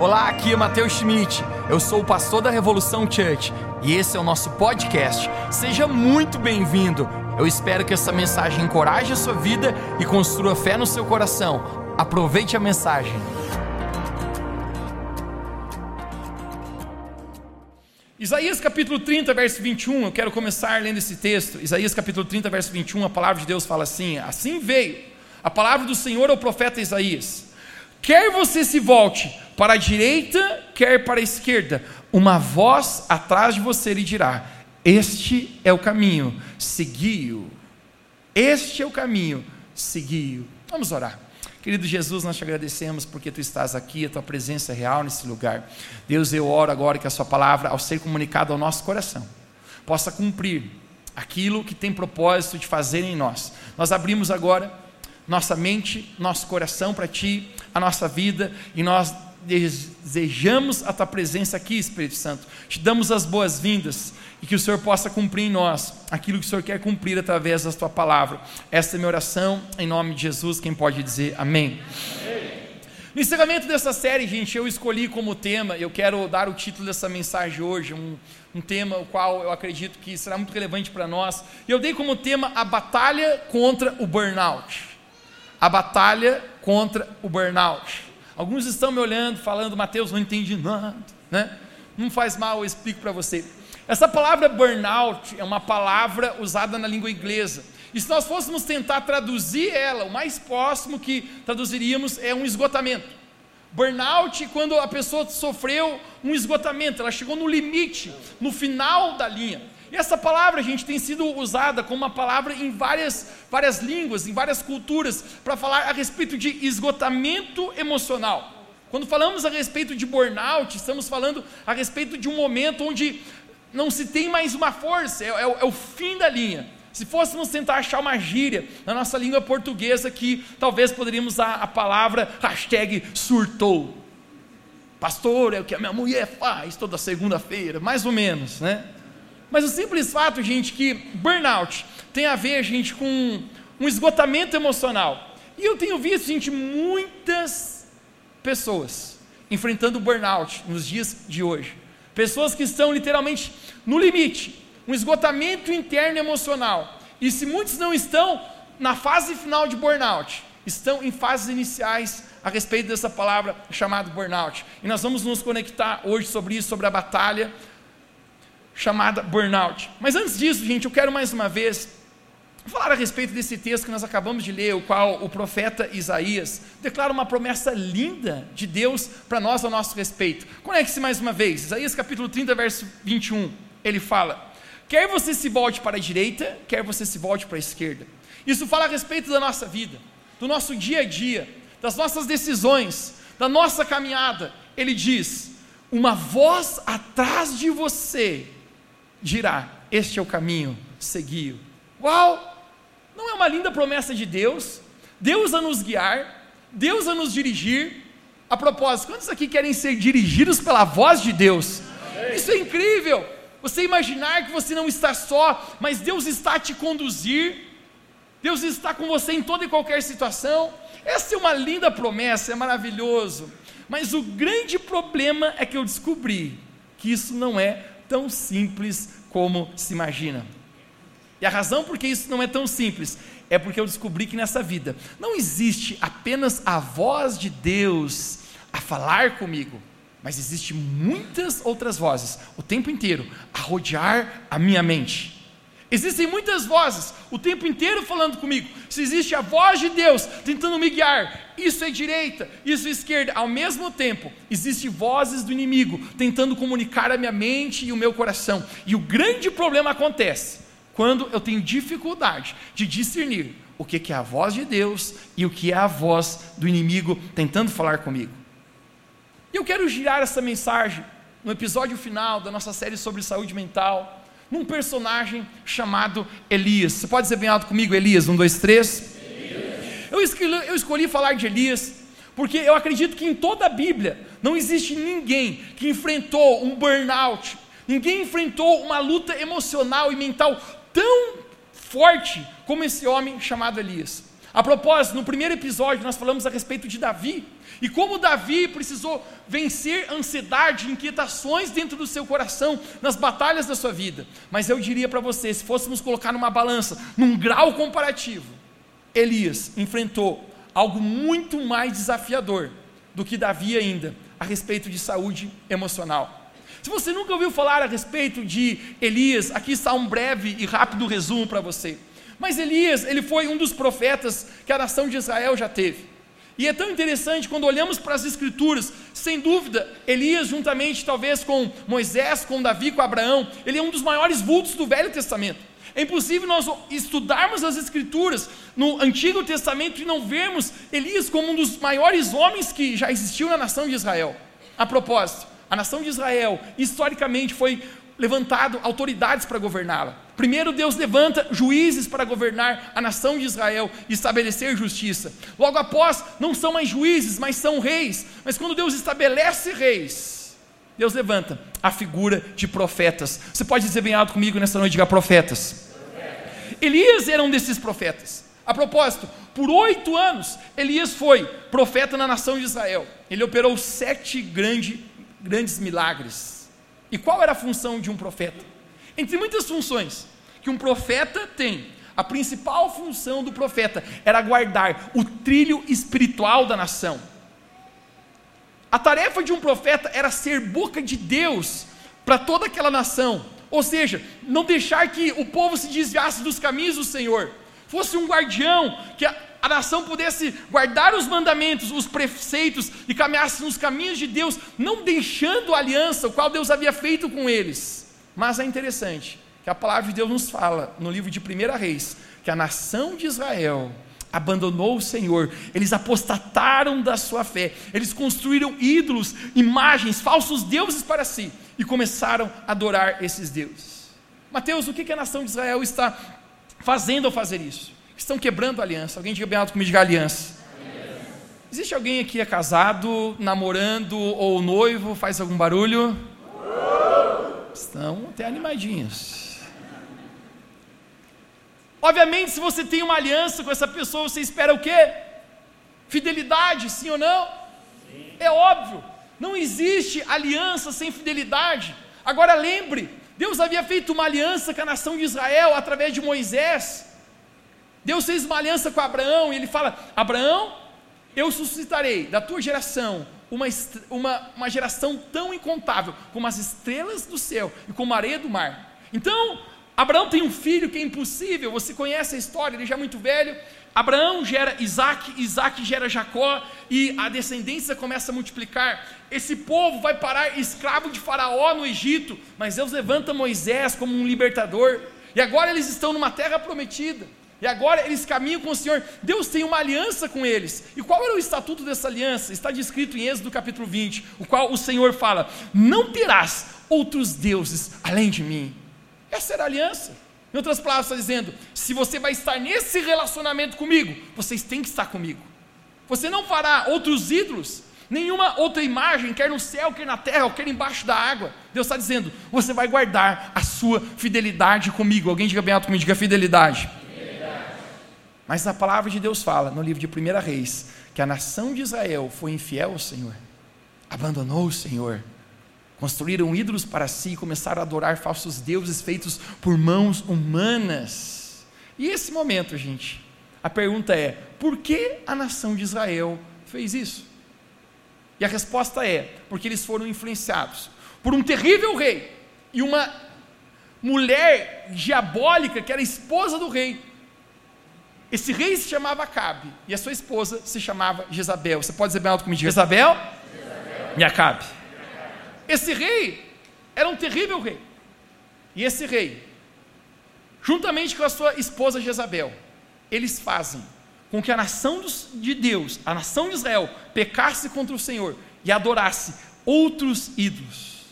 Olá, aqui é Matheus Schmidt. Eu sou o pastor da Revolução Church e esse é o nosso podcast. Seja muito bem-vindo. Eu espero que essa mensagem encoraje a sua vida e construa fé no seu coração. Aproveite a mensagem. Isaías capítulo 30, verso 21, eu quero começar lendo esse texto. Isaías capítulo 30, verso 21, a palavra de Deus fala assim: Assim veio a palavra do Senhor ao profeta Isaías. Quer você se volte para a direita, quer para a esquerda, uma voz atrás de você lhe dirá: Este é o caminho, segui-o. Este é o caminho, segui-o. Vamos orar. Querido Jesus, nós te agradecemos porque tu estás aqui, a tua presença é real nesse lugar. Deus, eu oro agora que a sua palavra, ao ser comunicada ao nosso coração, possa cumprir aquilo que tem propósito de fazer em nós. Nós abrimos agora nossa mente, nosso coração para ti, a nossa vida, e nós desejamos a tua presença aqui, Espírito Santo. Te damos as boas-vindas e que o Senhor possa cumprir em nós aquilo que o Senhor quer cumprir através da tua palavra. Esta é minha oração, em nome de Jesus. Quem pode dizer amém? amém. No encerramento dessa série, gente, eu escolhi como tema, eu quero dar o título dessa mensagem hoje, um, um tema o qual eu acredito que será muito relevante para nós. E eu dei como tema a batalha contra o burnout. A batalha contra o burnout. Alguns estão me olhando, falando, Mateus, não entendi nada, né? Não faz mal, eu explico para você. Essa palavra burnout é uma palavra usada na língua inglesa. E se nós fôssemos tentar traduzir ela, o mais próximo que traduziríamos é um esgotamento. Burnout, quando a pessoa sofreu um esgotamento, ela chegou no limite, no final da linha. E essa palavra, gente, tem sido usada como uma palavra em várias, várias línguas, em várias culturas, para falar a respeito de esgotamento emocional. Quando falamos a respeito de burnout, estamos falando a respeito de um momento onde não se tem mais uma força, é, é, é o fim da linha. Se fôssemos tentar achar uma gíria na nossa língua portuguesa que talvez poderíamos usar a palavra hashtag surtou. Pastor, é o que a minha mulher faz toda segunda-feira, mais ou menos, né? Mas o simples fato, gente, que burnout tem a ver, gente, com um esgotamento emocional. E eu tenho visto, gente, muitas pessoas enfrentando burnout nos dias de hoje. Pessoas que estão literalmente no limite, um esgotamento interno emocional. E se muitos não estão na fase final de burnout, estão em fases iniciais a respeito dessa palavra chamada burnout. E nós vamos nos conectar hoje sobre isso, sobre a batalha chamada burnout. Mas antes disso, gente, eu quero mais uma vez falar a respeito desse texto que nós acabamos de ler, o qual o profeta Isaías declara uma promessa linda de Deus para nós a nosso respeito. Conecte-se mais uma vez, Isaías capítulo 30, verso 21. Ele fala: Quer você se volte para a direita, quer você se volte para a esquerda. Isso fala a respeito da nossa vida, do nosso dia a dia, das nossas decisões, da nossa caminhada. Ele diz: Uma voz atrás de você dirá: Este é o caminho, segui-o. Uau! Não é uma linda promessa de Deus? Deus a nos guiar, Deus a nos dirigir. A propósito, quantos aqui querem ser dirigidos pela voz de Deus? Isso é incrível! Você imaginar que você não está só, mas Deus está a te conduzir, Deus está com você em toda e qualquer situação. Essa é uma linda promessa, é maravilhoso. Mas o grande problema é que eu descobri que isso não é tão simples como se imagina. E a razão por que isso não é tão simples é porque eu descobri que nessa vida não existe apenas a voz de Deus a falar comigo, mas existe muitas outras vozes o tempo inteiro a rodear a minha mente. Existem muitas vozes o tempo inteiro falando comigo. Se existe a voz de Deus tentando me guiar, isso é direita, isso é esquerda. Ao mesmo tempo, existem vozes do inimigo tentando comunicar a minha mente e o meu coração. E o grande problema acontece quando eu tenho dificuldade de discernir o que é a voz de Deus e o que é a voz do inimigo tentando falar comigo. Eu quero girar essa mensagem no episódio final da nossa série sobre saúde mental num personagem chamado Elias. Você pode dizer bem alto comigo, Elias? Um, dois, três. Eu escolhi, eu escolhi falar de Elias porque eu acredito que em toda a Bíblia não existe ninguém que enfrentou um burnout, ninguém enfrentou uma luta emocional e mental tão forte como esse homem chamado Elias. A propósito, no primeiro episódio nós falamos a respeito de Davi e como Davi precisou vencer ansiedade, inquietações dentro do seu coração nas batalhas da sua vida. Mas eu diria para você, se fôssemos colocar numa balança, num grau comparativo, Elias enfrentou algo muito mais desafiador do que Davi ainda a respeito de saúde emocional. Se você nunca ouviu falar a respeito de Elias, aqui está um breve e rápido resumo para você. Mas Elias, ele foi um dos profetas que a nação de Israel já teve. E é tão interessante quando olhamos para as Escrituras, sem dúvida, Elias, juntamente talvez com Moisés, com Davi, com Abraão, ele é um dos maiores vultos do Velho Testamento. É impossível nós estudarmos as Escrituras no Antigo Testamento e não vermos Elias como um dos maiores homens que já existiu na nação de Israel. A propósito, a nação de Israel, historicamente, foi levantado autoridades para governá-la. Primeiro, Deus levanta juízes para governar a nação de Israel e estabelecer justiça. Logo após, não são mais juízes, mas são reis. Mas quando Deus estabelece reis, Deus levanta a figura de profetas. Você pode dizer bem alto comigo nessa noite, diga profetas. Elias era um desses profetas. A propósito, por oito anos, Elias foi profeta na nação de Israel. Ele operou sete grande, grandes milagres. E qual era a função de um profeta? Entre muitas funções que um profeta tem, a principal função do profeta era guardar o trilho espiritual da nação. A tarefa de um profeta era ser boca de Deus para toda aquela nação, ou seja, não deixar que o povo se desviasse dos caminhos do Senhor, fosse um guardião que a nação pudesse guardar os mandamentos, os preceitos e caminhasse nos caminhos de Deus, não deixando a aliança, o qual Deus havia feito com eles. Mas é interessante que a palavra de Deus nos fala no livro de 1 Reis que a nação de Israel abandonou o Senhor, eles apostataram da sua fé, eles construíram ídolos, imagens, falsos deuses para si e começaram a adorar esses deuses. Mateus, o que a nação de Israel está fazendo ao fazer isso? estão quebrando a aliança. Alguém diga bem alto comigo, diga aliança. Existe alguém aqui é casado, namorando ou noivo, faz algum barulho? Estão até animadinhos. Obviamente, se você tem uma aliança com essa pessoa, você espera o quê? Fidelidade, sim ou não? Sim. É óbvio. Não existe aliança sem fidelidade. Agora lembre, Deus havia feito uma aliança com a nação de Israel através de Moisés. Deus fez uma aliança com Abraão e ele fala: Abraão, eu suscitarei da tua geração uma, uma, uma geração tão incontável como as estrelas do céu e como a areia do mar. Então, Abraão tem um filho que é impossível, você conhece a história, ele já é muito velho. Abraão gera Isaac, Isaac gera Jacó, e a descendência começa a multiplicar. Esse povo vai parar escravo de Faraó no Egito, mas Deus levanta Moisés como um libertador, e agora eles estão numa terra prometida. E agora eles caminham com o Senhor. Deus tem uma aliança com eles. E qual era o estatuto dessa aliança? Está descrito em Êxodo capítulo 20, o qual o Senhor fala: Não terás outros deuses além de mim. Essa era a aliança. Em outras palavras, está dizendo: se você vai estar nesse relacionamento comigo, vocês têm que estar comigo. Você não fará outros ídolos, nenhuma outra imagem, quer no céu, quer na terra, quer embaixo da água. Deus está dizendo: você vai guardar a sua fidelidade comigo. Alguém diga bem alto comigo, diga fidelidade. Mas a palavra de Deus fala no livro de 1 Reis que a nação de Israel foi infiel ao Senhor, abandonou o Senhor, construíram ídolos para si e começaram a adorar falsos deuses feitos por mãos humanas. E esse momento, gente, a pergunta é: por que a nação de Israel fez isso? E a resposta é: porque eles foram influenciados por um terrível rei e uma mulher diabólica que era esposa do rei, esse rei se chamava Acabe e a sua esposa se chamava Jezabel. Você pode dizer bem alto comigo? Jezabel, Jezabel. Acabe. Esse rei era um terrível rei. E esse rei, juntamente com a sua esposa Jezabel, eles fazem com que a nação de Deus, a nação de Israel, pecasse contra o Senhor e adorasse outros ídolos.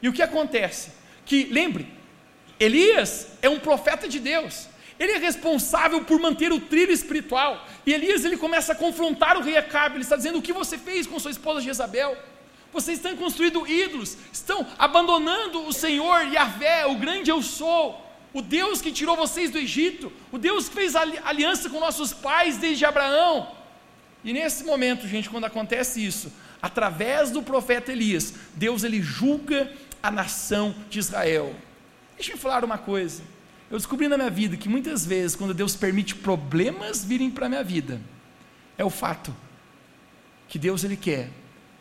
E o que acontece? Que, lembre, Elias é um profeta de Deus. Ele é responsável por manter o trilho espiritual. E Elias ele começa a confrontar o rei Acabe. Ele está dizendo: O que você fez com sua esposa Jezabel? Vocês estão construindo ídolos, estão abandonando o Senhor Yahvé, o grande eu sou, o Deus que tirou vocês do Egito, o Deus que fez aliança com nossos pais desde Abraão. E nesse momento, gente, quando acontece isso, através do profeta Elias, Deus ele julga a nação de Israel. Deixa eu falar uma coisa. Eu descobri na minha vida que muitas vezes, quando Deus permite problemas virem para a minha vida, é o fato que Deus ele quer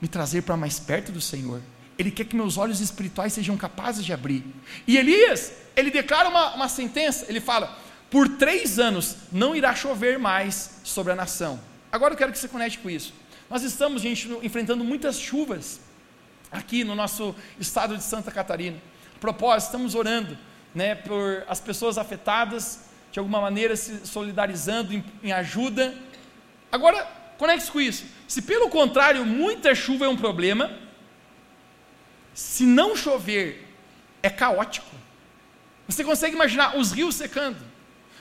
me trazer para mais perto do Senhor. Ele quer que meus olhos espirituais sejam capazes de abrir. E Elias, ele declara uma, uma sentença, ele fala: por três anos não irá chover mais sobre a nação. Agora eu quero que você conecte com isso. Nós estamos, gente, enfrentando muitas chuvas aqui no nosso estado de Santa Catarina. A propósito, estamos orando né, por as pessoas afetadas, de alguma maneira se solidarizando em, em ajuda. Agora, conecte com isso. Se pelo contrário, muita chuva é um problema, se não chover, é caótico. Você consegue imaginar os rios secando?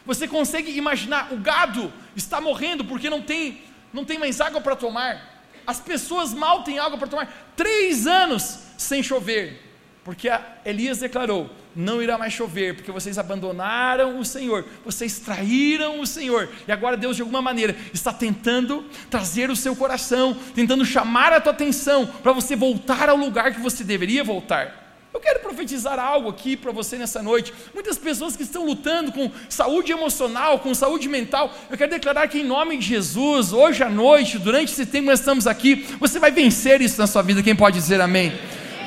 Você consegue imaginar o gado está morrendo porque não tem, não tem mais água para tomar? As pessoas mal têm água para tomar. Três anos sem chover, porque Elias declarou: não irá mais chover, porque vocês abandonaram o Senhor, vocês traíram o Senhor, e agora Deus, de alguma maneira, está tentando trazer o seu coração, tentando chamar a tua atenção para você voltar ao lugar que você deveria voltar. Eu quero profetizar algo aqui para você nessa noite. Muitas pessoas que estão lutando com saúde emocional, com saúde mental, eu quero declarar que em nome de Jesus, hoje à noite, durante esse tempo que nós estamos aqui, você vai vencer isso na sua vida. Quem pode dizer amém?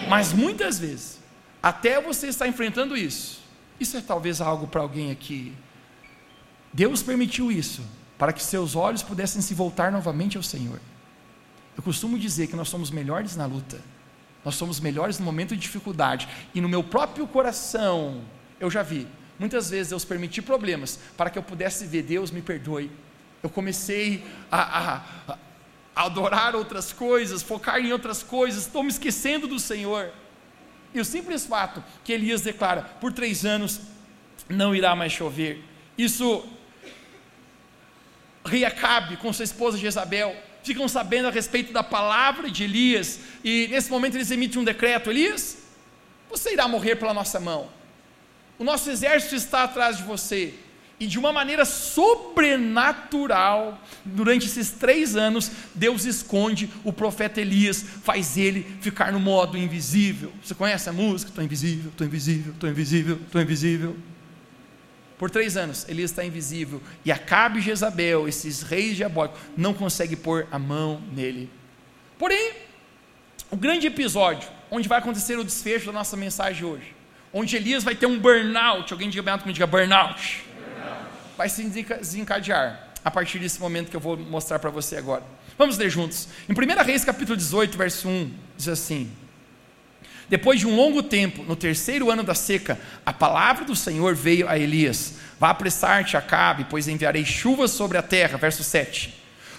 Mas muitas vezes, até você estar enfrentando isso, isso é talvez algo para alguém aqui. Deus permitiu isso para que seus olhos pudessem se voltar novamente ao Senhor. Eu costumo dizer que nós somos melhores na luta, nós somos melhores no momento de dificuldade, e no meu próprio coração, eu já vi, muitas vezes Deus permitiu problemas para que eu pudesse ver, Deus me perdoe. Eu comecei a, a, a adorar outras coisas, focar em outras coisas, estou me esquecendo do Senhor. E o simples fato que Elias declara: por três anos não irá mais chover. Isso, rei Acabe com sua esposa Jezabel ficam sabendo a respeito da palavra de Elias, e nesse momento eles emitem um decreto: Elias, você irá morrer pela nossa mão. O nosso exército está atrás de você. E de uma maneira sobrenatural, durante esses três anos, Deus esconde o profeta Elias, faz ele ficar no modo invisível. Você conhece a música? Estou invisível, estou invisível, estou invisível, estou invisível. Por três anos, Elias está invisível. E Acabe e Jezabel, esses reis diabólicos, não conseguem pôr a mão nele. Porém, o grande episódio, onde vai acontecer o desfecho da nossa mensagem hoje, onde Elias vai ter um burnout, alguém diga diga burnout vai se desencadear a partir desse momento que eu vou mostrar para você agora. Vamos ler juntos. Em 1 Reis, capítulo 18, verso 1, diz assim: Depois de um longo tempo, no terceiro ano da seca, a palavra do Senhor veio a Elias: Vá apressar-te, Acabe, pois enviarei chuvas sobre a terra. Verso 7.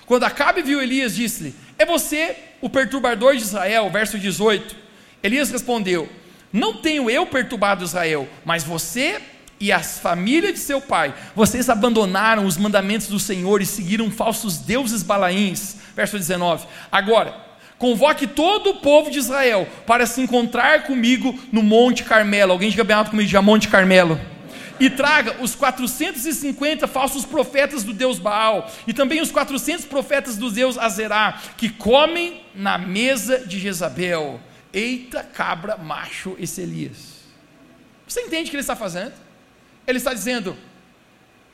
Quando Acabe viu Elias, disse-lhe: É você o perturbador de Israel? Verso 18. Elias respondeu: Não tenho eu perturbado Israel, mas você e as famílias de seu pai, vocês abandonaram os mandamentos do Senhor e seguiram falsos deuses balaíns. Verso 19. Agora, convoque todo o povo de Israel para se encontrar comigo no Monte Carmelo. Alguém diga bem alto comigo, diga Monte Carmelo. E traga os 450 falsos profetas do Deus Baal, e também os 400 profetas do Deus Azerá, que comem na mesa de Jezabel. Eita cabra macho esse Elias. Você entende o que ele está fazendo? Ele está dizendo: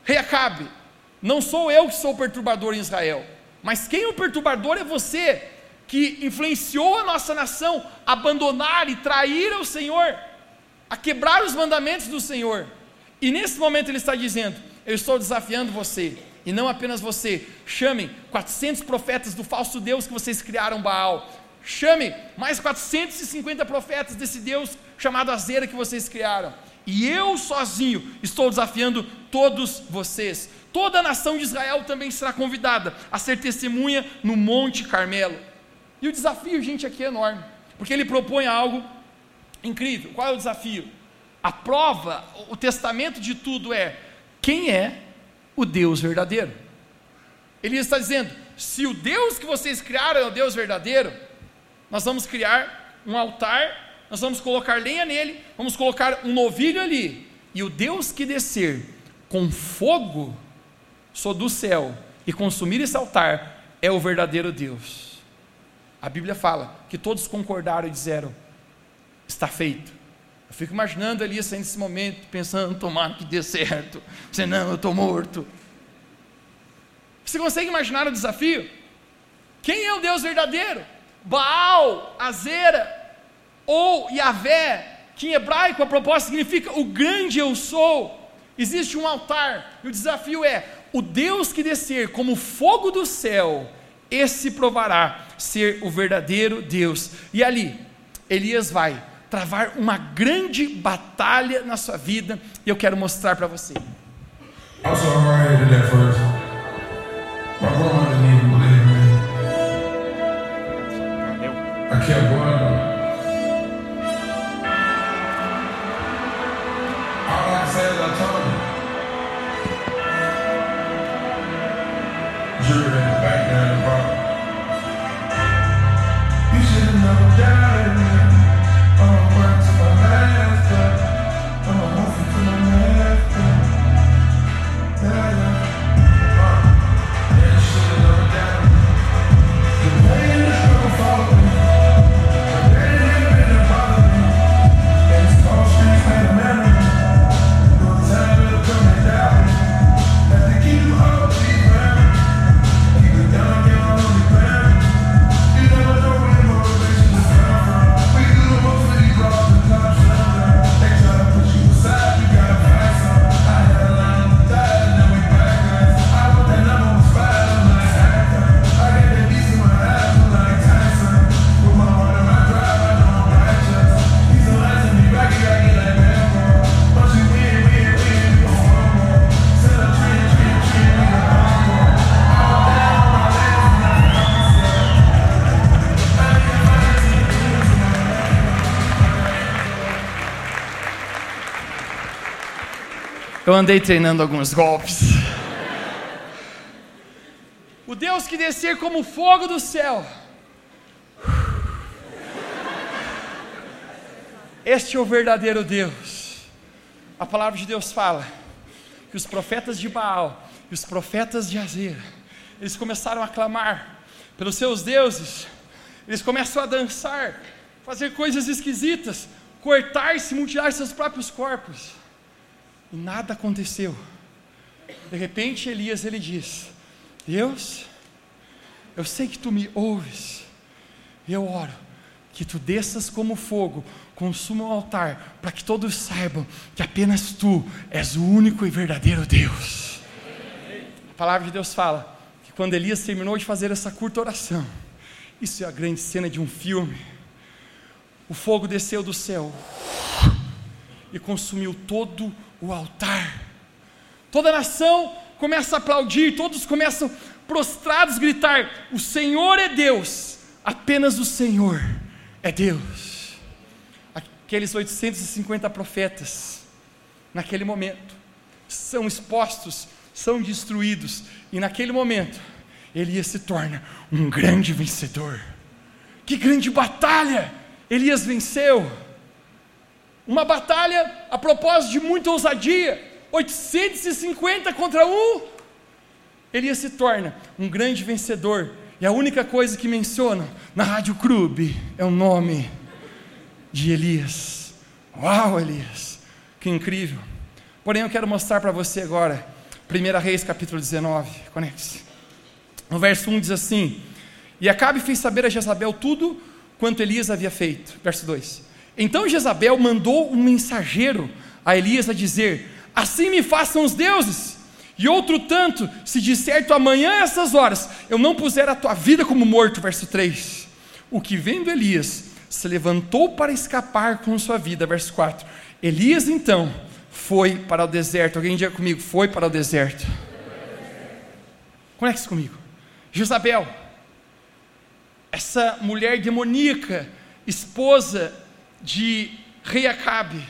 Rei Acabe, não sou eu que sou o perturbador em Israel, mas quem é o perturbador é você, que influenciou a nossa nação a abandonar e trair o Senhor, a quebrar os mandamentos do Senhor. E nesse momento ele está dizendo: Eu estou desafiando você, e não apenas você. Chamem 400 profetas do falso Deus que vocês criaram, Baal. Chame mais 450 profetas desse Deus chamado Azera que vocês criaram e eu sozinho estou desafiando todos vocês. Toda a nação de Israel também será convidada a ser testemunha no Monte Carmelo. E o desafio, gente, aqui é enorme, porque ele propõe algo incrível. Qual é o desafio? A prova, o testamento de tudo é quem é o Deus verdadeiro. Ele está dizendo: se o Deus que vocês criaram é o Deus verdadeiro, nós vamos criar um altar nós vamos colocar lenha nele, vamos colocar um novilho ali, E o Deus que descer com fogo sou do céu e consumir esse altar é o verdadeiro Deus. A Bíblia fala que todos concordaram e disseram: está feito. Eu fico imaginando Elias nesse momento, pensando, tomara que dê certo, senão eu estou morto. Você consegue imaginar o desafio? Quem é o Deus verdadeiro? Baal, Azera ou Yahvé, que em hebraico a proposta significa o grande eu sou. Existe um altar, e o desafio é: o Deus que descer como fogo do céu, esse provará ser o verdadeiro Deus. E ali, Elias vai travar uma grande batalha na sua vida, e eu quero mostrar para você. I Eu andei treinando alguns golpes. O Deus que descer como fogo do céu. Este é o verdadeiro Deus. A palavra de Deus fala que os profetas de Baal e os profetas de Azer, eles começaram a clamar pelos seus deuses, eles começam a dançar, fazer coisas esquisitas, cortar-se, mutilar seus próprios corpos e nada aconteceu. De repente Elias ele diz: Deus, eu sei que tu me ouves, e eu oro que tu desças como fogo, consuma o altar, para que todos saibam que apenas tu és o único e verdadeiro Deus. A palavra de Deus fala que quando Elias terminou de fazer essa curta oração, isso é a grande cena de um filme. O fogo desceu do céu e consumiu todo o altar. Toda a nação começa a aplaudir, todos começam prostrados a gritar: O Senhor é Deus, apenas o Senhor é Deus. Aqueles 850 profetas, naquele momento, são expostos, são destruídos, e naquele momento, Elias se torna um grande vencedor. Que grande batalha Elias venceu! Uma batalha a propósito de muita ousadia, 850 contra um. Elias se torna um grande vencedor. E a única coisa que mencionam na Rádio Clube é o nome de Elias. Uau, Elias, que incrível. Porém, eu quero mostrar para você agora, 1 Reis capítulo 19, conecte-se. No verso 1 diz assim: E Acabe fez saber a Jezabel tudo quanto Elias havia feito. Verso 2: então Jezabel mandou um mensageiro a Elias a dizer: Assim me façam os deuses. E outro tanto, se de certo amanhã a essas horas eu não puser a tua vida como morto. Verso 3. O que vendo Elias se levantou para escapar com sua vida. Verso 4. Elias então foi para o deserto. Alguém diga comigo: foi para o deserto. Conecte-se comigo. Jezabel, essa mulher demoníaca, esposa de rei Acabe.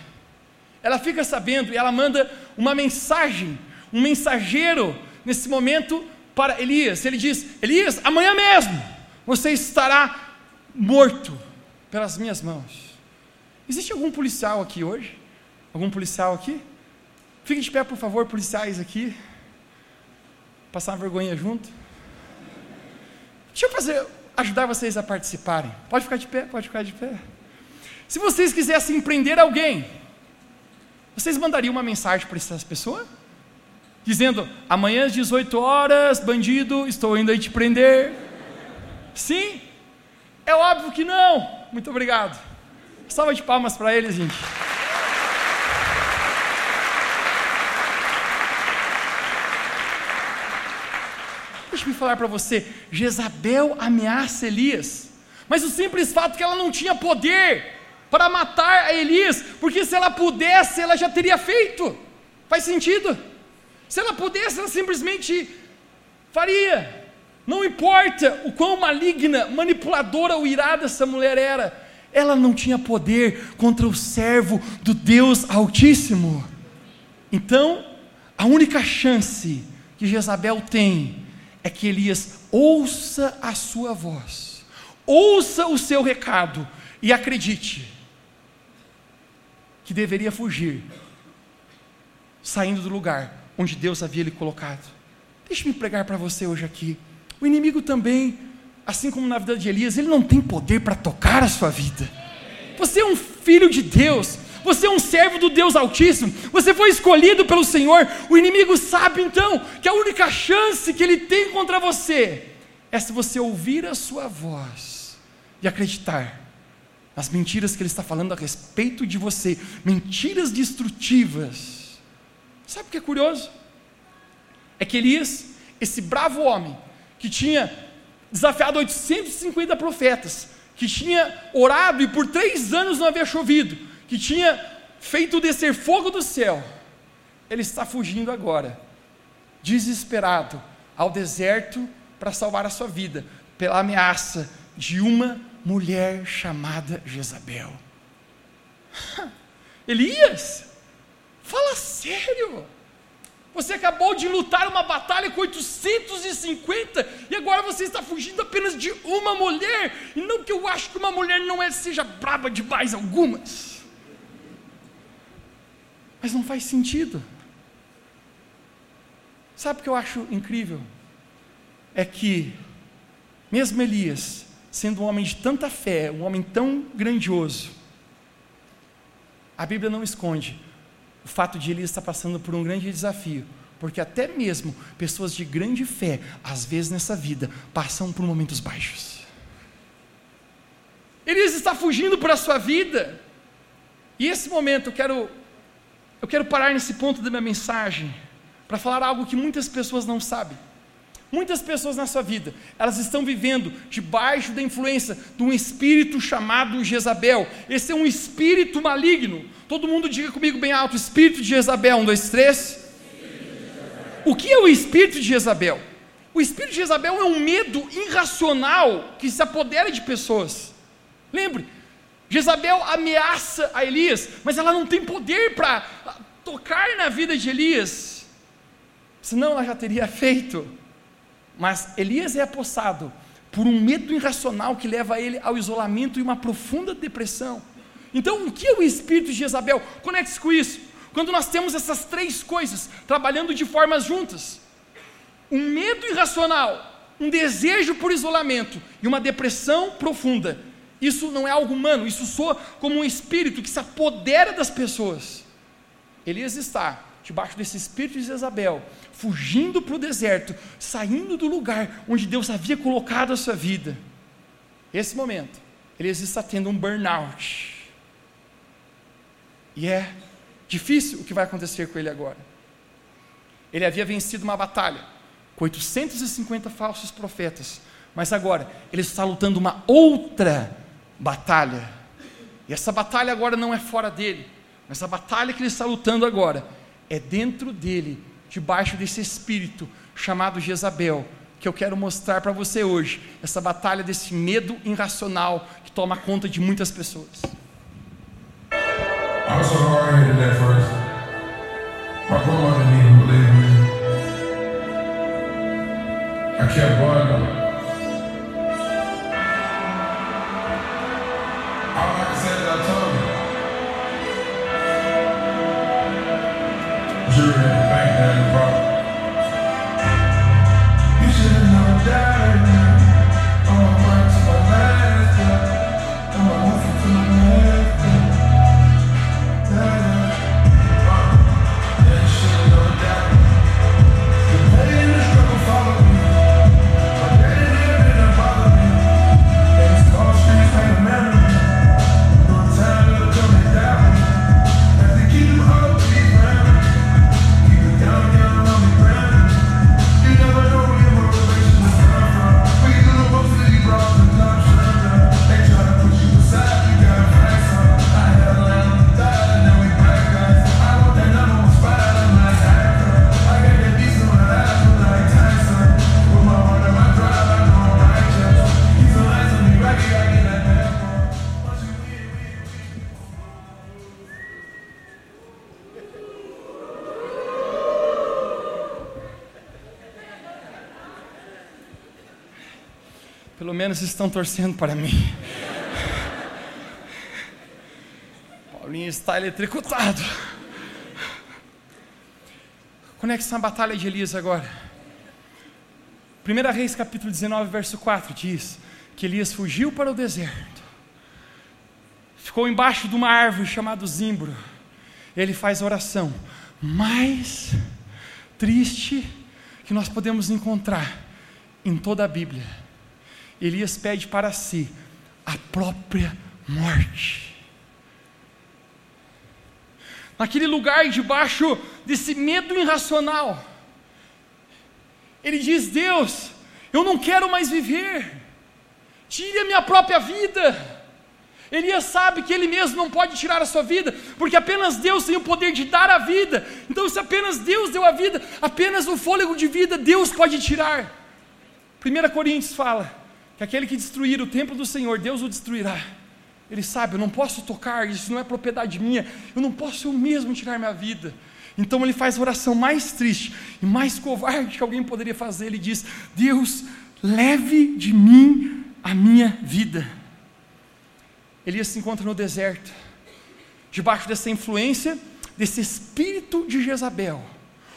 Ela fica sabendo e ela manda uma mensagem, um mensageiro nesse momento para Elias. Ele diz: Elias, amanhã mesmo você estará morto pelas minhas mãos. Existe algum policial aqui hoje? Algum policial aqui? Fique de pé, por favor, policiais aqui. Passar uma vergonha junto. Deixa eu fazer, ajudar vocês a participarem. Pode ficar de pé, pode ficar de pé. Se vocês quisessem prender alguém, vocês mandariam uma mensagem para essa pessoa? Dizendo, amanhã às 18 horas, bandido, estou indo aí te prender. Sim? É óbvio que não. Muito obrigado. Salva de palmas para eles, gente. Deixa-me falar para você: Jezabel ameaça Elias, mas o simples fato é que ela não tinha poder para matar a Elias, porque se ela pudesse, ela já teria feito. Faz sentido? Se ela pudesse, ela simplesmente faria. Não importa o quão maligna, manipuladora ou irada essa mulher era, ela não tinha poder contra o servo do Deus Altíssimo. Então, a única chance que Jezabel tem é que Elias ouça a sua voz, ouça o seu recado e acredite que deveria fugir, saindo do lugar onde Deus havia lhe colocado. Deixe-me pregar para você hoje aqui. O inimigo também, assim como na vida de Elias, ele não tem poder para tocar a sua vida. Você é um filho de Deus, você é um servo do Deus Altíssimo, você foi escolhido pelo Senhor. O inimigo sabe então que a única chance que ele tem contra você é se você ouvir a sua voz e acreditar nas mentiras que ele está falando a respeito de você, mentiras destrutivas. Sabe o que é curioso? É que Elias, esse bravo homem, que tinha desafiado 850 profetas, que tinha orado e por três anos não havia chovido, que tinha feito descer fogo do céu, ele está fugindo agora, desesperado, ao deserto para salvar a sua vida, pela ameaça de uma mulher chamada Jezabel. Elias, fala sério. Você acabou de lutar uma batalha com 850 e agora você está fugindo apenas de uma mulher. E não que eu acho que uma mulher não é, seja braba demais algumas. Mas não faz sentido. Sabe o que eu acho incrível? É que, mesmo Elias, sendo um homem de tanta fé, um homem tão grandioso, a Bíblia não esconde o fato de Elias estar passando por um grande desafio, porque até mesmo pessoas de grande fé, às vezes nessa vida, passam por momentos baixos. Elias está fugindo para a sua vida, e esse momento eu quero, eu quero parar nesse ponto da minha mensagem, para falar algo que muitas pessoas não sabem. Muitas pessoas na sua vida, elas estão vivendo debaixo da influência de um espírito chamado Jezabel. Esse é um espírito maligno. Todo mundo diga comigo bem alto: espírito de Jezabel. Um, dois, três. O que é o espírito de Jezabel? O espírito de Jezabel é um medo irracional que se apodera de pessoas. Lembre, Jezabel ameaça a Elias, mas ela não tem poder para tocar na vida de Elias, senão ela já teria feito. Mas Elias é apossado por um medo irracional que leva ele ao isolamento e uma profunda depressão. Então, o que é o espírito de Jezabel? Conecte-se com isso. Quando nós temos essas três coisas trabalhando de formas juntas: um medo irracional, um desejo por isolamento e uma depressão profunda. Isso não é algo humano, isso soa como um espírito que se apodera das pessoas. Elias está debaixo desse espírito de Jezabel, fugindo para o deserto, saindo do lugar onde Deus havia colocado a sua vida. Esse momento, ele está tendo um burnout. E é difícil o que vai acontecer com ele agora. Ele havia vencido uma batalha com 850 falsos profetas, mas agora ele está lutando uma outra batalha. E essa batalha agora não é fora dele, mas a batalha que ele está lutando agora é dentro dele, debaixo desse espírito chamado Jezabel, que eu quero mostrar para você hoje, essa batalha desse medo irracional que toma conta de muitas pessoas. I was so estão torcendo para mim. Paulinho está eletricutado. Conexão à batalha de Elias agora. 1 Reis capítulo 19, verso 4 diz que Elias fugiu para o deserto. Ficou embaixo de uma árvore chamada Zimbro. Ele faz a oração mais triste que nós podemos encontrar em toda a Bíblia Elias pede para si a própria morte. Naquele lugar debaixo desse medo irracional, ele diz: Deus, eu não quero mais viver, tire a minha própria vida. Elias sabe que ele mesmo não pode tirar a sua vida, porque apenas Deus tem o poder de dar a vida. Então, se apenas Deus deu a vida, apenas o fôlego de vida Deus pode tirar. 1 Coríntios fala que aquele que destruir o templo do Senhor, Deus o destruirá. Ele sabe, eu não posso tocar, isso não é propriedade minha, eu não posso eu mesmo tirar minha vida. Então ele faz a oração mais triste e mais covarde que alguém poderia fazer. Ele diz: Deus, leve de mim a minha vida. Elias se encontra no deserto, debaixo dessa influência, desse espírito de Jezabel,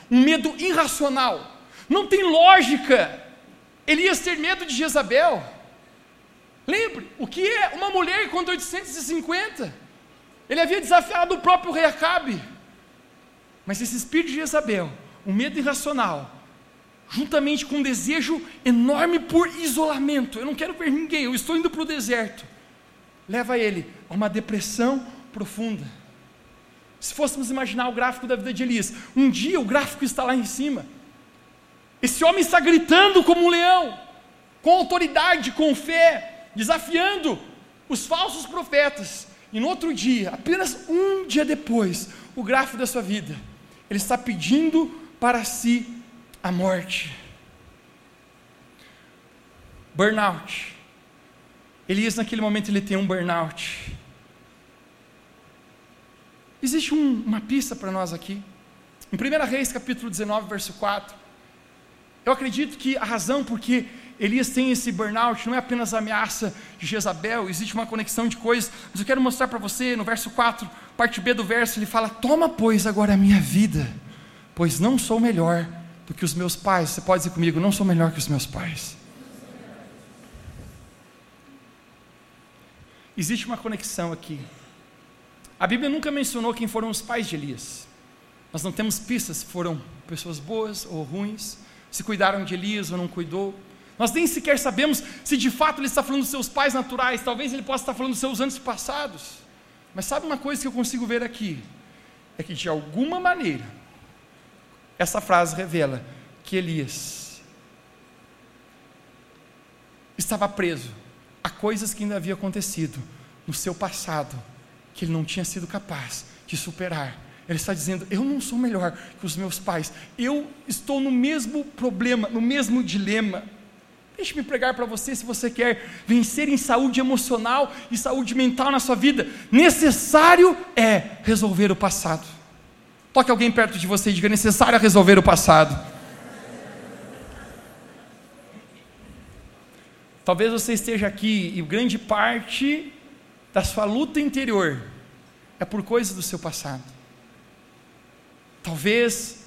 um medo irracional, não tem lógica Elias ter medo de Jezabel. Lembre, o que é uma mulher contra 850? Ele havia desafiado o próprio rei Acabe. Mas esse espírito de Jezabel, um medo irracional, juntamente com um desejo enorme por isolamento, eu não quero ver ninguém, eu estou indo para o deserto, leva ele a uma depressão profunda. Se fôssemos imaginar o gráfico da vida de Elias, um dia o gráfico está lá em cima, esse homem está gritando como um leão, com autoridade, com fé, desafiando os falsos profetas. E no outro dia, apenas um dia depois, o gráfico da sua vida, ele está pedindo para si a morte. Burnout. Elias, naquele momento, ele tem um burnout. Existe um, uma pista para nós aqui. Em 1 Reis, capítulo 19, verso 4. Eu acredito que a razão porque Elias tem esse burnout não é apenas a ameaça de Jezabel, existe uma conexão de coisas, mas eu quero mostrar para você no verso 4, parte B do verso, ele fala: Toma, pois, agora a minha vida, pois não sou melhor do que os meus pais. Você pode dizer comigo: Não sou melhor que os meus pais. Existe uma conexão aqui. A Bíblia nunca mencionou quem foram os pais de Elias. Nós não temos pistas se foram pessoas boas ou ruins se cuidaram de Elias ou não cuidou. Nós nem sequer sabemos se de fato ele está falando dos seus pais naturais, talvez ele possa estar falando dos seus antepassados. Mas sabe uma coisa que eu consigo ver aqui? É que de alguma maneira, essa frase revela que Elias estava preso a coisas que ainda havia acontecido no seu passado, que ele não tinha sido capaz de superar ele está dizendo: Eu não sou melhor que os meus pais, eu estou no mesmo problema, no mesmo dilema. Deixe-me pregar para você se você quer vencer em saúde emocional e saúde mental na sua vida. Necessário é resolver o passado. Toque alguém perto de você e diga: necessário é resolver o passado. Talvez você esteja aqui e grande parte da sua luta interior é por coisas do seu passado. Talvez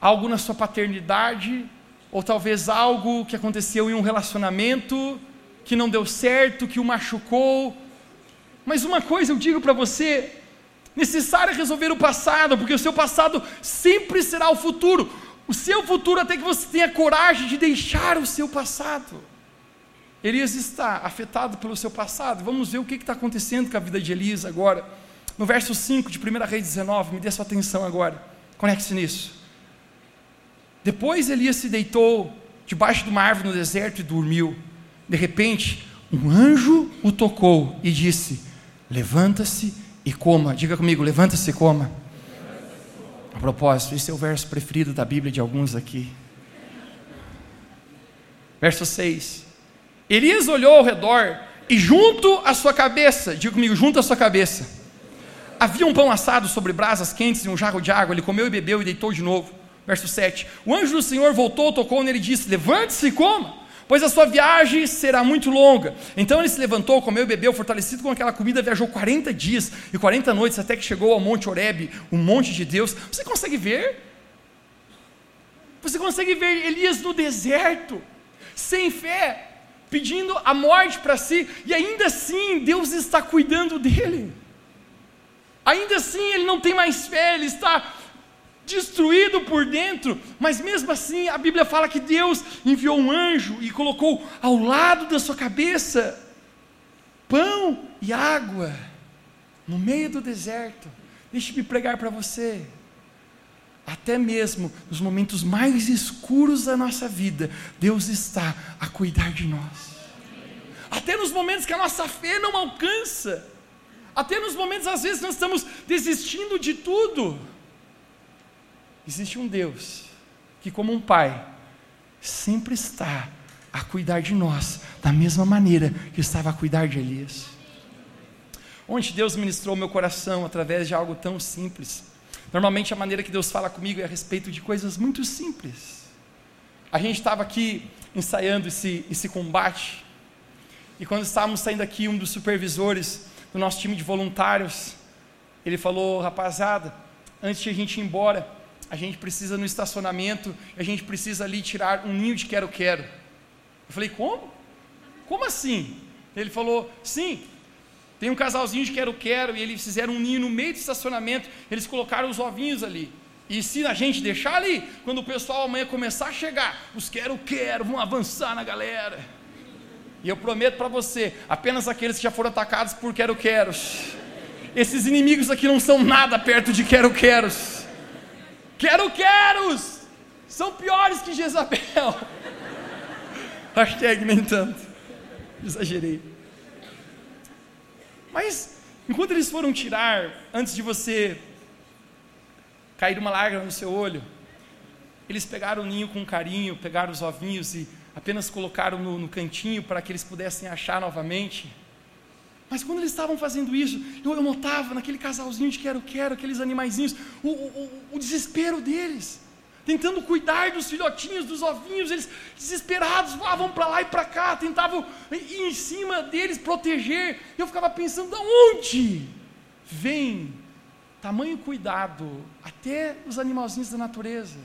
algo na sua paternidade, ou talvez algo que aconteceu em um relacionamento que não deu certo, que o machucou. Mas uma coisa eu digo para você: necessário é resolver o passado, porque o seu passado sempre será o futuro. O seu futuro até que você tenha coragem de deixar o seu passado. Elias está afetado pelo seu passado. Vamos ver o que está acontecendo com a vida de Elias agora. No verso 5 de 1 Reis 19, me dê sua atenção agora. Conecte-se nisso. Depois Elias se deitou debaixo de uma árvore no deserto e dormiu. De repente, um anjo o tocou e disse: Levanta-se e coma. Diga comigo: levanta-se e coma. A propósito, esse é o verso preferido da Bíblia de alguns aqui. Verso 6. Elias olhou ao redor e junto à sua cabeça, diga comigo, junto à sua cabeça, havia um pão assado sobre brasas quentes e um jarro de água. Ele comeu e bebeu e deitou de novo. Verso 7. O anjo do Senhor voltou, tocou nele e disse: Levante-se e coma pois a sua viagem será muito longa. Então ele se levantou, comeu e bebeu, fortalecido com aquela comida, viajou 40 dias e 40 noites até que chegou ao Monte Oreb, o monte de Deus. Você consegue ver? Você consegue ver Elias no deserto, sem fé, pedindo a morte para si, e ainda assim Deus está cuidando dele. Ainda assim ele não tem mais fé, ele está destruído por dentro, mas mesmo assim a Bíblia fala que Deus enviou um anjo e colocou ao lado da sua cabeça pão e água no meio do deserto. Deixe-me pregar para você. Até mesmo nos momentos mais escuros da nossa vida, Deus está a cuidar de nós. Até nos momentos que a nossa fé não alcança, até nos momentos às vezes nós estamos desistindo de tudo Existe um Deus que, como um pai, sempre está a cuidar de nós, da mesma maneira que estava a cuidar de Elias. Onde Deus ministrou meu coração através de algo tão simples. Normalmente a maneira que Deus fala comigo é a respeito de coisas muito simples. A gente estava aqui ensaiando esse, esse combate, e quando estávamos saindo aqui, um dos supervisores do nosso time de voluntários, ele falou, rapaziada, antes de a gente ir embora, a gente precisa no estacionamento, a gente precisa ali tirar um ninho de quero-quero. Eu falei, como? Como assim? Ele falou, sim, tem um casalzinho de quero-quero e eles fizeram um ninho no meio do estacionamento, eles colocaram os ovinhos ali. E se a gente deixar ali, quando o pessoal amanhã começar a chegar, os quero-quero vão avançar na galera. E eu prometo para você, apenas aqueles que já foram atacados por quero-queros. Esses inimigos aqui não são nada perto de quero-queros. Quero-queros são piores que Jezabel. Hashtag nem tanto. Exagerei. Mas, enquanto eles foram tirar, antes de você cair uma lágrima no seu olho, eles pegaram o ninho com carinho, pegaram os ovinhos e apenas colocaram no, no cantinho para que eles pudessem achar novamente. Mas quando eles estavam fazendo isso, eu, eu notava naquele casalzinho de quero-quero, aqueles animaizinhos, o, o, o, desespero deles, tentando cuidar dos filhotinhos, dos ovinhos, eles desesperados, vão para lá e para cá, tentavam ir em cima deles, proteger. Eu ficava pensando, de onde vem tamanho cuidado até os animalzinhos da natureza?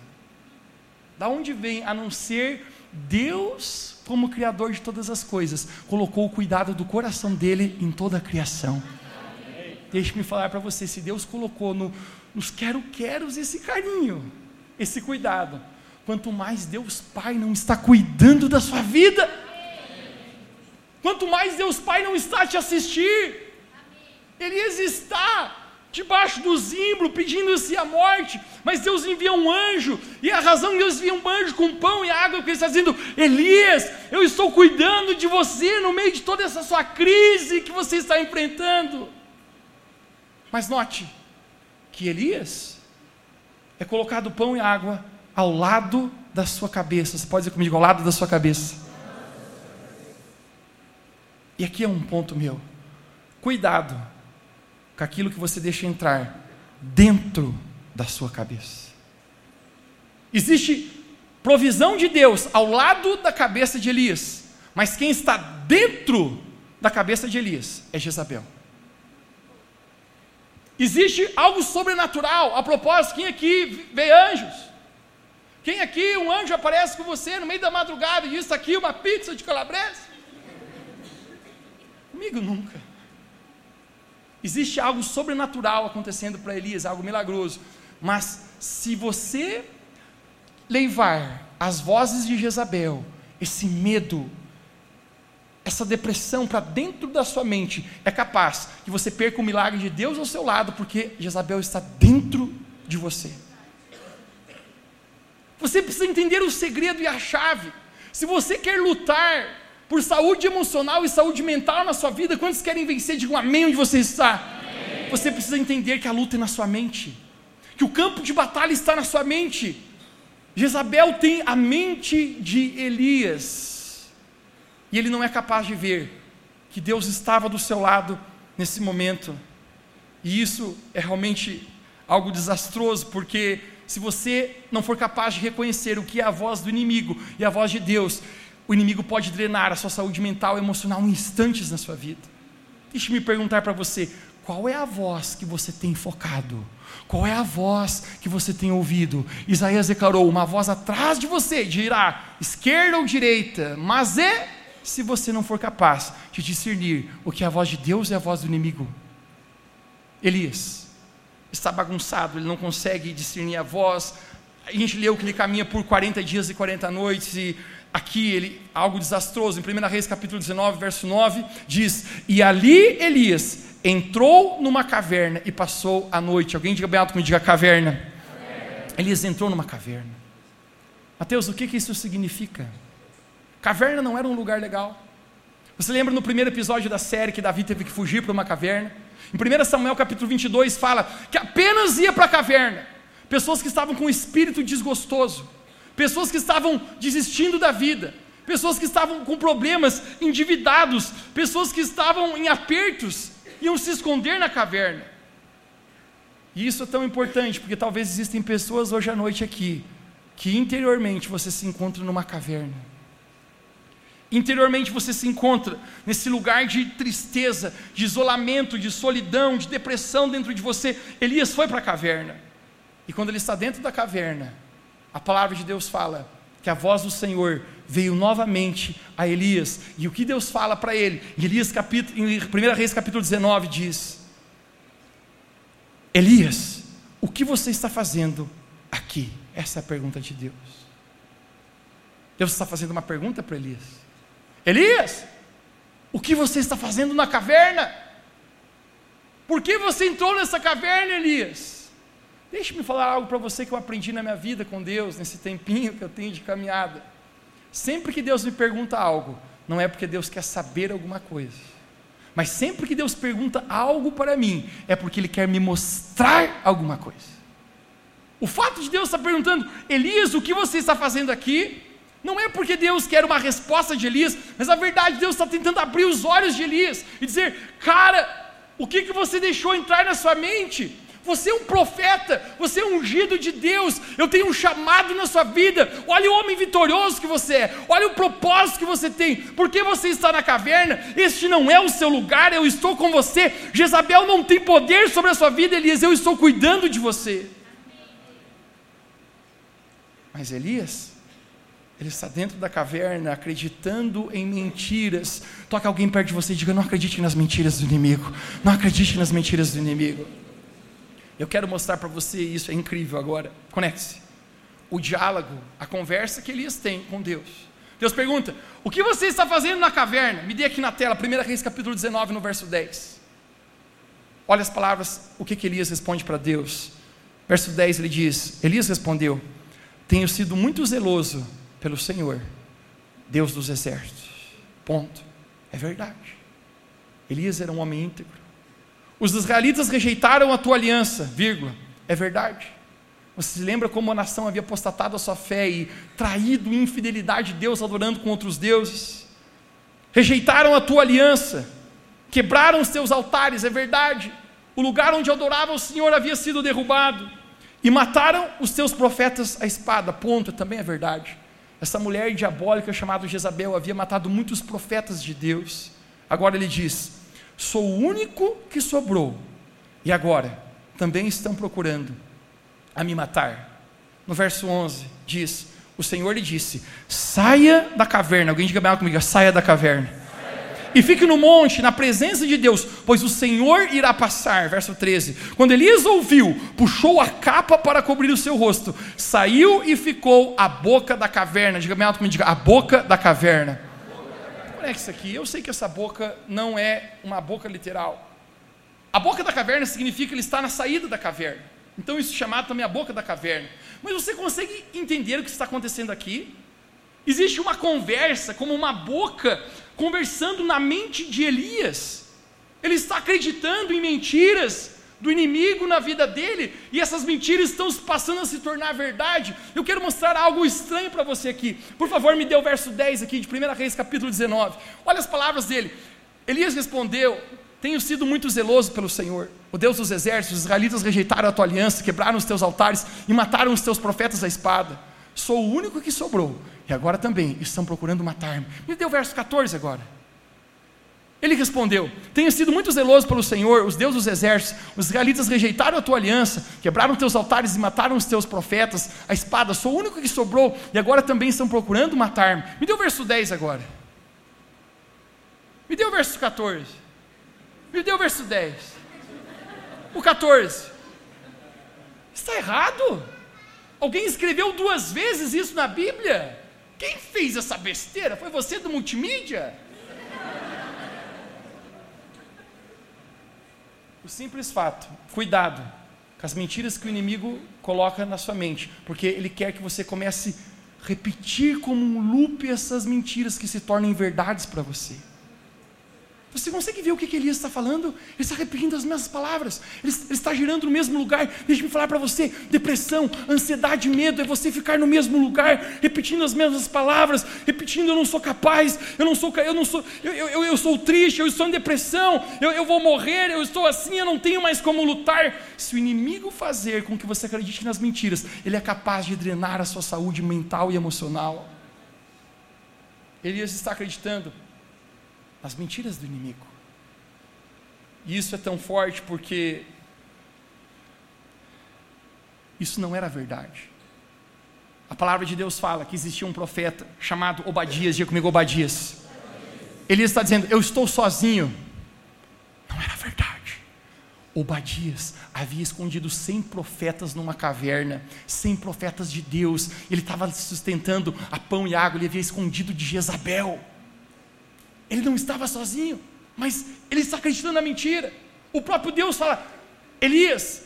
Da onde vem, a não ser Deus, como Criador de todas as coisas, colocou o cuidado do coração dele em toda a criação. Deixe-me falar para você: se Deus colocou no, nos quero-queros esse carinho, esse cuidado, quanto mais Deus Pai não está cuidando da sua vida, quanto mais Deus Pai não está te assistir, Ele está debaixo do zimbro, pedindo-se a morte, mas Deus envia um anjo, e a razão que Deus envia um anjo com pão e água, porque Ele está dizendo: Elias, eu estou cuidando de você no meio de toda essa sua crise que você está enfrentando. Mas note que Elias é colocado pão e água ao lado da sua cabeça. Você pode dizer comigo, ao lado da sua cabeça. E aqui é um ponto meu. Cuidado com aquilo que você deixa entrar dentro da sua cabeça. Existe provisão de Deus ao lado da cabeça de Elias, mas quem está dentro da cabeça de Elias é Jezabel. Existe algo sobrenatural. A propósito, quem aqui vê anjos? Quem aqui, um anjo aparece com você no meio da madrugada e diz: Está aqui uma pizza de calabresa? Comigo nunca. Existe algo sobrenatural acontecendo para Elias, algo milagroso. Mas se você levar as vozes de Jezabel, esse medo, essa depressão para dentro da sua mente, é capaz que você perca o milagre de Deus ao seu lado, porque Jezabel está dentro de você. Você precisa entender o segredo e a chave. Se você quer lutar por saúde emocional e saúde mental na sua vida, quantos querem vencer? Digam amém onde você está. Você precisa entender que a luta é na sua mente, que o campo de batalha está na sua mente. Jezabel tem a mente de Elias, e ele não é capaz de ver que Deus estava do seu lado nesse momento, e isso é realmente algo desastroso, porque se você não for capaz de reconhecer o que é a voz do inimigo e a voz de Deus, o inimigo pode drenar a sua saúde mental e emocional em instantes na sua vida. Deixe-me perguntar para você: qual é a voz que você tem focado? Qual é a voz que você tem ouvido? Isaías declarou: uma voz atrás de você dirá, esquerda ou direita, mas é se você não for capaz de discernir o que é a voz de Deus e a voz do inimigo. Elias, está bagunçado, ele não consegue discernir a voz. A gente leu que ele caminha por 40 dias e 40 noites, e aqui ele, algo desastroso, em 1 Reis capítulo 19, verso 9, diz: E ali Elias entrou numa caverna e passou a noite. Alguém diga bem alto comigo, diga caverna. Elias entrou numa caverna. Mateus, o que, que isso significa? Caverna não era um lugar legal. Você lembra no primeiro episódio da série que Davi teve que fugir para uma caverna? Em 1 Samuel capítulo 22 fala que apenas ia para a caverna pessoas que estavam com espírito desgostoso, pessoas que estavam desistindo da vida, pessoas que estavam com problemas, endividados, pessoas que estavam em apertos, iam se esconder na caverna. E isso é tão importante, porque talvez existem pessoas hoje à noite aqui, que interiormente você se encontra numa caverna Interiormente você se encontra nesse lugar de tristeza, de isolamento, de solidão, de depressão dentro de você. Elias foi para a caverna. E quando ele está dentro da caverna, a palavra de Deus fala que a voz do Senhor veio novamente a Elias. E o que Deus fala para ele? Em, Elias capítulo, em 1 Reis capítulo 19 diz: Elias, o que você está fazendo aqui? Essa é a pergunta de Deus. Deus está fazendo uma pergunta para Elias. Elias, o que você está fazendo na caverna? Por que você entrou nessa caverna, Elias? Deixe-me falar algo para você que eu aprendi na minha vida com Deus, nesse tempinho que eu tenho de caminhada. Sempre que Deus me pergunta algo, não é porque Deus quer saber alguma coisa, mas sempre que Deus pergunta algo para mim, é porque Ele quer me mostrar alguma coisa. O fato de Deus estar perguntando, Elias, o que você está fazendo aqui? Não é porque Deus quer uma resposta de Elias, mas na verdade Deus está tentando abrir os olhos de Elias e dizer: Cara, o que, que você deixou entrar na sua mente? Você é um profeta, você é ungido de Deus, eu tenho um chamado na sua vida. Olha o homem vitorioso que você é, olha o propósito que você tem. Por que você está na caverna? Este não é o seu lugar, eu estou com você. Jezabel não tem poder sobre a sua vida, Elias, eu estou cuidando de você. Mas Elias, ele está dentro da caverna acreditando em mentiras. Toca alguém perto de você e diga: Não acredite nas mentiras do inimigo. Não acredite nas mentiras do inimigo. Eu quero mostrar para você isso, é incrível agora. Conecte-se. O diálogo, a conversa que Elias tem com Deus. Deus pergunta: O que você está fazendo na caverna? Me dê aqui na tela, 1 Reis capítulo 19, no verso 10. Olha as palavras, o que, que Elias responde para Deus. Verso 10 ele diz: Elias respondeu: Tenho sido muito zeloso pelo Senhor, Deus dos exércitos. Ponto. É verdade. Elias era um homem íntegro. Os israelitas rejeitaram a tua aliança, vírgula. É verdade. Você se lembra como a nação havia apostatado a sua fé e traído infidelidade de Deus, adorando com outros deuses? Rejeitaram a tua aliança, quebraram os teus altares, é verdade. O lugar onde adorava o Senhor havia sido derrubado, e mataram os teus profetas à espada, ponto, também é verdade. Essa mulher diabólica chamada Jezabel havia matado muitos profetas de Deus. Agora ele diz: Sou o único que sobrou. E agora também estão procurando a me matar. no verso 11, diz: O Senhor lhe disse: Saia da caverna. Alguém diga bem comigo: Saia da caverna e fique no monte, na presença de Deus, pois o Senhor irá passar. Verso 13. Quando Elias ouviu, puxou a capa para cobrir o seu rosto, saiu e ficou à boca da caverna. Diga bem alto comigo, a boca da caverna. Olha é aqui. Eu sei que essa boca não é uma boca literal. A boca da caverna significa que ele está na saída da caverna. Então isso é chamado também a boca da caverna. Mas você consegue entender o que está acontecendo aqui? Existe uma conversa, como uma boca conversando na mente de Elias. Ele está acreditando em mentiras do inimigo na vida dele, e essas mentiras estão passando a se tornar verdade. Eu quero mostrar algo estranho para você aqui. Por favor, me dê o verso 10 aqui de 1 Reis, capítulo 19. Olha as palavras dele. Elias respondeu: Tenho sido muito zeloso pelo Senhor, o Deus dos exércitos. Os israelitas rejeitaram a tua aliança, quebraram os teus altares e mataram os teus profetas à espada. Sou o único que sobrou, e agora também estão procurando matar-me. Me dê o verso 14 agora. Ele respondeu: Tenho sido muito zeloso pelo Senhor, os deuses dos exércitos. Os israelitas rejeitaram a tua aliança, quebraram teus altares e mataram os teus profetas. A espada, sou o único que sobrou, e agora também estão procurando matar-me. Me dê o verso 10 agora. Me dê o verso 14. Me dê o verso 10. O 14. Está errado. Alguém escreveu duas vezes isso na Bíblia? Quem fez essa besteira? Foi você do multimídia? O simples fato, cuidado com as mentiras que o inimigo coloca na sua mente, porque ele quer que você comece a repetir como um loop essas mentiras que se tornem verdades para você. Você consegue ver o que, que Elias está falando? Ele está repetindo as mesmas palavras, ele, ele está girando no mesmo lugar. Deixa-me falar para você: depressão, ansiedade, medo é você ficar no mesmo lugar, repetindo as mesmas palavras, repetindo: eu não sou capaz, eu não sou, eu não sou, eu, eu, eu sou triste, eu estou em depressão, eu, eu vou morrer, eu estou assim, eu não tenho mais como lutar. Se o inimigo fazer com que você acredite nas mentiras, ele é capaz de drenar a sua saúde mental e emocional. Elias está acreditando as mentiras do inimigo. E isso é tão forte porque isso não era verdade. A palavra de Deus fala que existia um profeta chamado Obadias, diga comigo Obadias. Ele está dizendo: Eu estou sozinho. Não era verdade. Obadias havia escondido 100 profetas numa caverna, 100 profetas de Deus. Ele estava sustentando a pão e água, ele havia escondido de Jezabel. Ele não estava sozinho, mas ele está acreditando na mentira. O próprio Deus fala: Elias,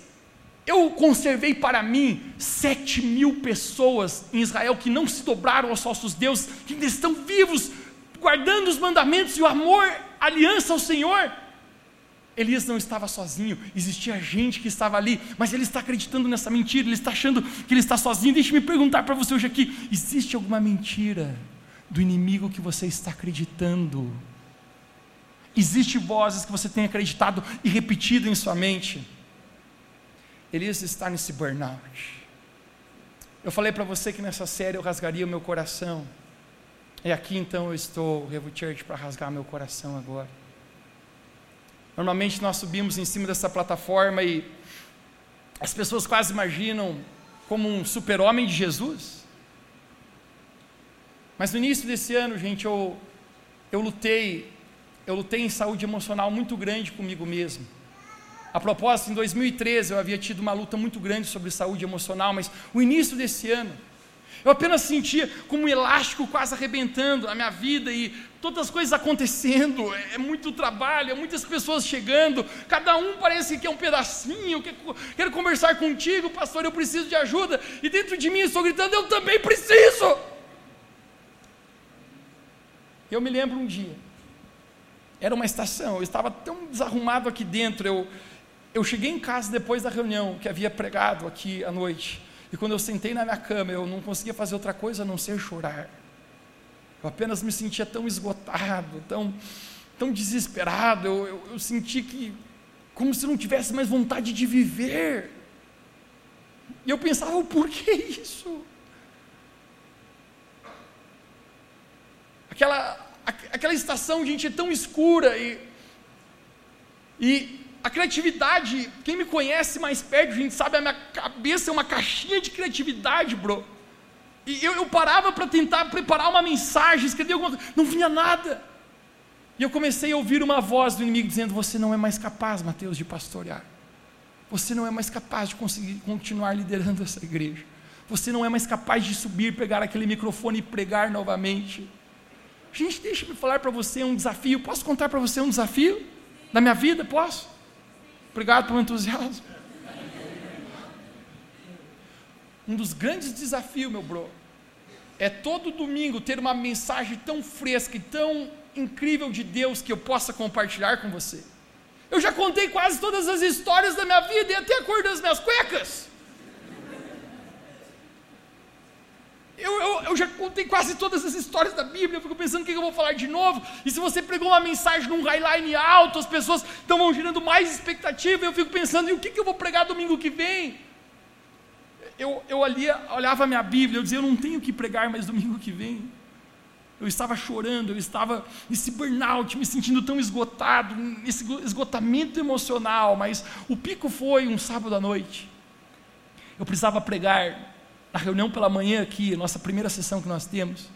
eu conservei para mim sete mil pessoas em Israel que não se dobraram aos falsos deuses, que ainda estão vivos, guardando os mandamentos e o amor, aliança ao Senhor. Elias não estava sozinho, existia gente que estava ali, mas ele está acreditando nessa mentira, ele está achando que ele está sozinho. Deixe-me perguntar para você hoje aqui: existe alguma mentira do inimigo que você está acreditando. Existem vozes que você tem acreditado e repetido em sua mente. Elias está nesse burnout. Eu falei para você que nessa série eu rasgaria o meu coração. E aqui então eu estou, Revo Church, para rasgar meu coração agora. Normalmente nós subimos em cima dessa plataforma e as pessoas quase imaginam como um super-homem de Jesus. Mas no início desse ano, gente, eu, eu lutei, eu lutei em saúde emocional muito grande comigo mesmo. A propósito, em 2013 eu havia tido uma luta muito grande sobre saúde emocional, mas o início desse ano, eu apenas sentia como um elástico quase arrebentando na minha vida e todas as coisas acontecendo, é, é muito trabalho, é muitas pessoas chegando, cada um parece que é um pedacinho, quer, quero conversar contigo, pastor, eu preciso de ajuda, e dentro de mim estou gritando, eu também preciso. Eu me lembro um dia, era uma estação, eu estava tão desarrumado aqui dentro, eu, eu cheguei em casa depois da reunião que havia pregado aqui à noite, e quando eu sentei na minha cama, eu não conseguia fazer outra coisa a não ser chorar. Eu apenas me sentia tão esgotado, tão, tão desesperado, eu, eu, eu senti que, como se não tivesse mais vontade de viver. E eu pensava, por que isso? Aquela, aquela estação, gente, é tão escura e, e a criatividade, quem me conhece mais perto, gente sabe, a minha cabeça é uma caixinha de criatividade, bro. E eu, eu parava para tentar preparar uma mensagem, escrever alguma coisa, não vinha nada. E eu comecei a ouvir uma voz do inimigo dizendo: Você não é mais capaz, Mateus, de pastorear. Você não é mais capaz de conseguir continuar liderando essa igreja. Você não é mais capaz de subir, pegar aquele microfone e pregar novamente. Gente, deixa eu falar para você um desafio. Posso contar para você um desafio da minha vida? Posso? Obrigado pelo entusiasmo. Um dos grandes desafios, meu bro, é todo domingo ter uma mensagem tão fresca e tão incrível de Deus que eu possa compartilhar com você. Eu já contei quase todas as histórias da minha vida e até a cor das minhas cuecas. Eu, eu, eu, já contei quase todas as histórias da Bíblia, eu fico pensando o que eu vou falar de novo. E se você pregou uma mensagem num highline alto, as pessoas estão gerando mais expectativa, eu fico pensando, e o que, eu vou pregar domingo que vem? Eu, eu ali, olhava a minha Bíblia, eu dizia, eu não tenho que pregar mais domingo que vem. Eu estava chorando, eu estava nesse burnout, me sentindo tão esgotado, nesse esgotamento emocional, mas o pico foi um sábado à noite. Eu precisava pregar na reunião pela manhã aqui, nossa primeira sessão que nós temos,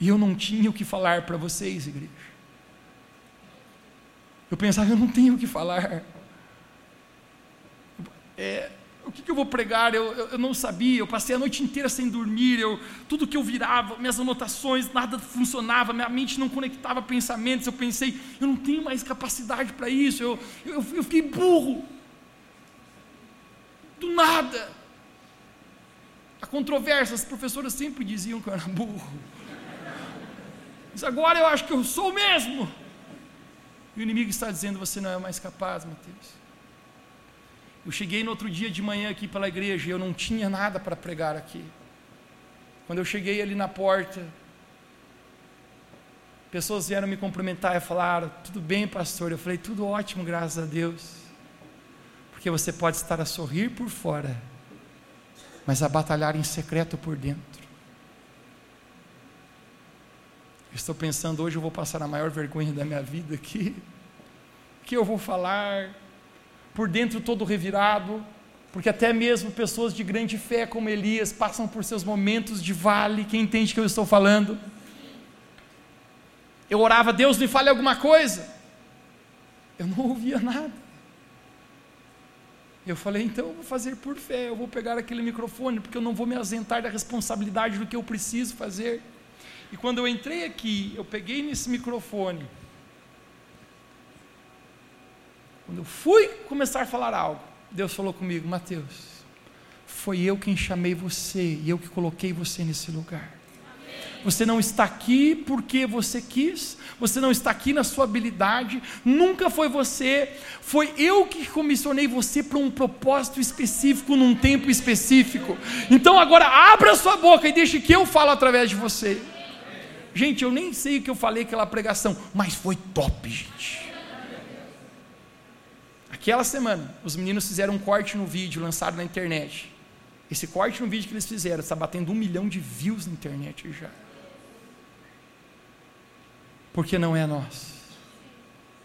e eu não tinha o que falar para vocês, igreja. Eu pensava, eu não tenho o que falar. É, o que, que, eu vou pregar? Eu, eu, eu, não sabia, eu passei a noite inteira sem dormir, eu, tudo que eu virava, minhas anotações, nada funcionava, minha mente não conectava pensamentos, eu pensei, eu não tenho mais capacidade para isso, eu, eu, eu fiquei burro. Do nada. A controvérsia, as professoras sempre diziam que eu era burro. Mas agora eu acho que eu sou mesmo. E o inimigo está dizendo: você não é mais capaz, Mateus. Eu cheguei no outro dia de manhã aqui pela igreja e eu não tinha nada para pregar aqui. Quando eu cheguei ali na porta, pessoas vieram me cumprimentar e falaram: Tudo bem, pastor? Eu falei: Tudo ótimo, graças a Deus. Porque você pode estar a sorrir por fora, mas a batalhar em secreto por dentro. estou pensando, hoje eu vou passar a maior vergonha da minha vida aqui. O que eu vou falar? por dentro todo revirado, porque até mesmo pessoas de grande fé como Elias passam por seus momentos de vale. Quem entende que eu estou falando? Eu orava, Deus me fale alguma coisa. Eu não ouvia nada. Eu falei, então eu vou fazer por fé, eu vou pegar aquele microfone, porque eu não vou me ausentar da responsabilidade do que eu preciso fazer. E quando eu entrei aqui, eu peguei nesse microfone, Quando eu fui começar a falar algo, Deus falou comigo: Mateus, foi eu quem chamei você e eu que coloquei você nesse lugar. Você não está aqui porque você quis, você não está aqui na sua habilidade, nunca foi você, foi eu que comissionei você para um propósito específico, num tempo específico. Então agora abra sua boca e deixe que eu falo através de você. Gente, eu nem sei o que eu falei aquela pregação, mas foi top, gente. Aquela semana, os meninos fizeram um corte no vídeo, lançado na internet. Esse corte no vídeo que eles fizeram está batendo um milhão de views na internet já. Porque não é nós,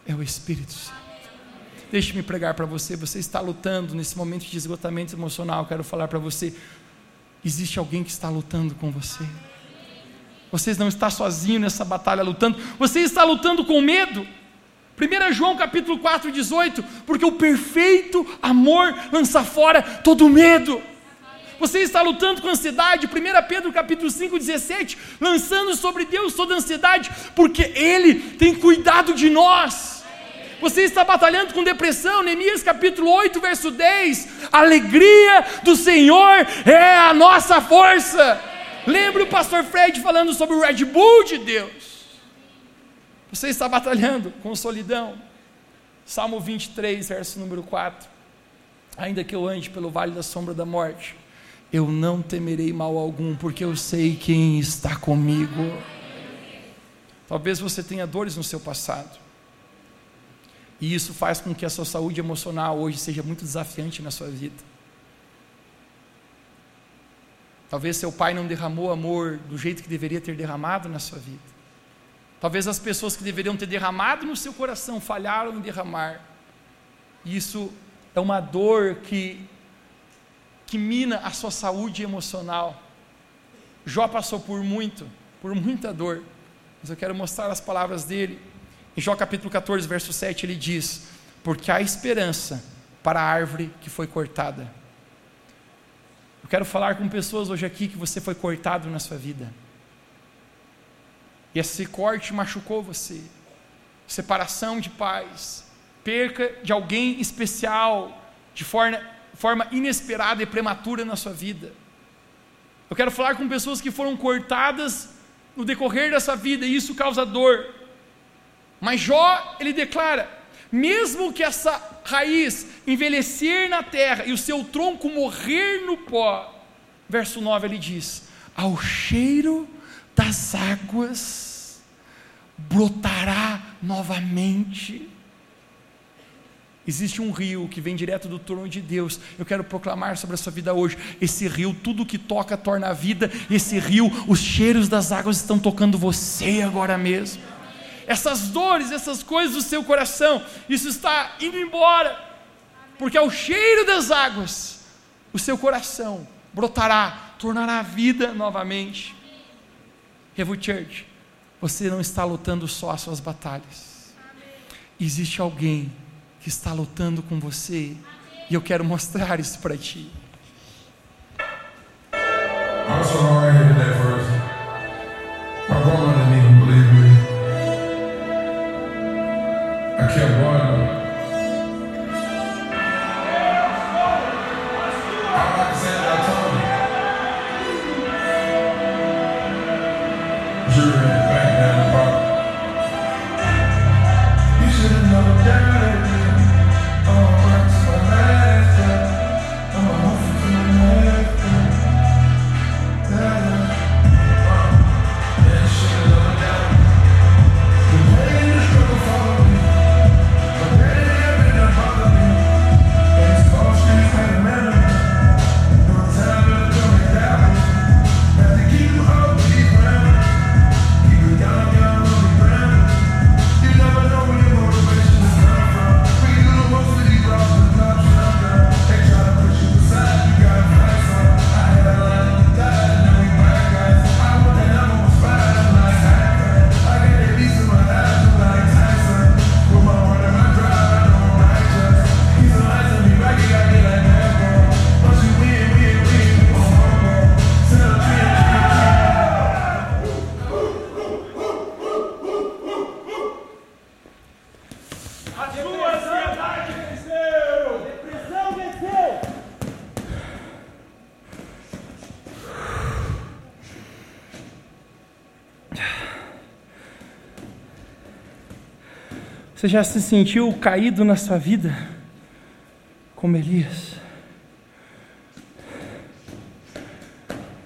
é o Espírito Santo. Deixe-me pregar para você. Você está lutando nesse momento de esgotamento emocional. Quero falar para você: existe alguém que está lutando com você. Você não está sozinho nessa batalha lutando. Você está lutando com medo. 1 João capítulo 4, 18, porque o perfeito amor lança fora todo medo. Você está lutando com ansiedade, 1 Pedro capítulo 5, 17, lançando sobre Deus toda ansiedade, porque Ele tem cuidado de nós. Você está batalhando com depressão, Neemias capítulo 8, verso 10, a alegria do Senhor é a nossa força. Lembra o pastor Fred falando sobre o Red Bull de Deus? Você está batalhando com solidão. Salmo 23, verso número 4. Ainda que eu ande pelo vale da sombra da morte, eu não temerei mal algum, porque eu sei quem está comigo. Talvez você tenha dores no seu passado. E isso faz com que a sua saúde emocional hoje seja muito desafiante na sua vida. Talvez seu pai não derramou amor do jeito que deveria ter derramado na sua vida. Talvez as pessoas que deveriam ter derramado no seu coração falharam em derramar. Isso é uma dor que, que mina a sua saúde emocional. Jó passou por muito, por muita dor, mas eu quero mostrar as palavras dele. Em Jó capítulo 14, verso 7, ele diz: Porque há esperança para a árvore que foi cortada. Eu quero falar com pessoas hoje aqui que você foi cortado na sua vida. E esse corte machucou você. Separação de pais, perca de alguém especial, de forma, forma inesperada e prematura na sua vida. Eu quero falar com pessoas que foram cortadas no decorrer dessa vida e isso causa dor. Mas Jó, ele declara: mesmo que essa raiz envelhecer na terra e o seu tronco morrer no pó, verso 9 ele diz: ao cheiro das águas brotará novamente. Existe um rio que vem direto do trono de Deus. Eu quero proclamar sobre a sua vida hoje. Esse rio, tudo que toca torna a vida. Esse rio, os cheiros das águas estão tocando você agora mesmo. Essas dores, essas coisas do seu coração, isso está indo embora. Porque ao cheiro das águas, o seu coração brotará, tornará a vida novamente. Revo Church, você não está lutando só as suas batalhas. Existe alguém que está lutando com você. E eu quero mostrar isso para ti. I'm sorry. My grandma Você já se sentiu caído na sua vida? Como Elias?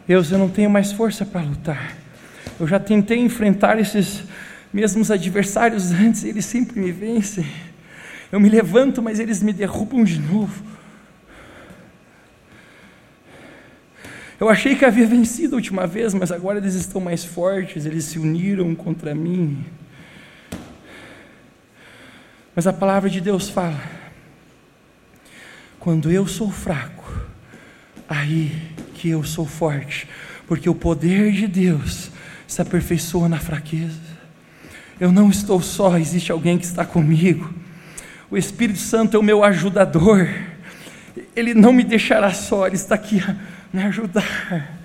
Deus, eu não tenho mais força para lutar. Eu já tentei enfrentar esses mesmos adversários antes, eles sempre me vencem. Eu me levanto, mas eles me derrubam de novo. Eu achei que havia vencido a última vez, mas agora eles estão mais fortes, eles se uniram contra mim. Mas a palavra de Deus fala: quando eu sou fraco, aí que eu sou forte, porque o poder de Deus se aperfeiçoa na fraqueza. Eu não estou só, existe alguém que está comigo. O Espírito Santo é o meu ajudador. Ele não me deixará só, ele está aqui a me ajudar.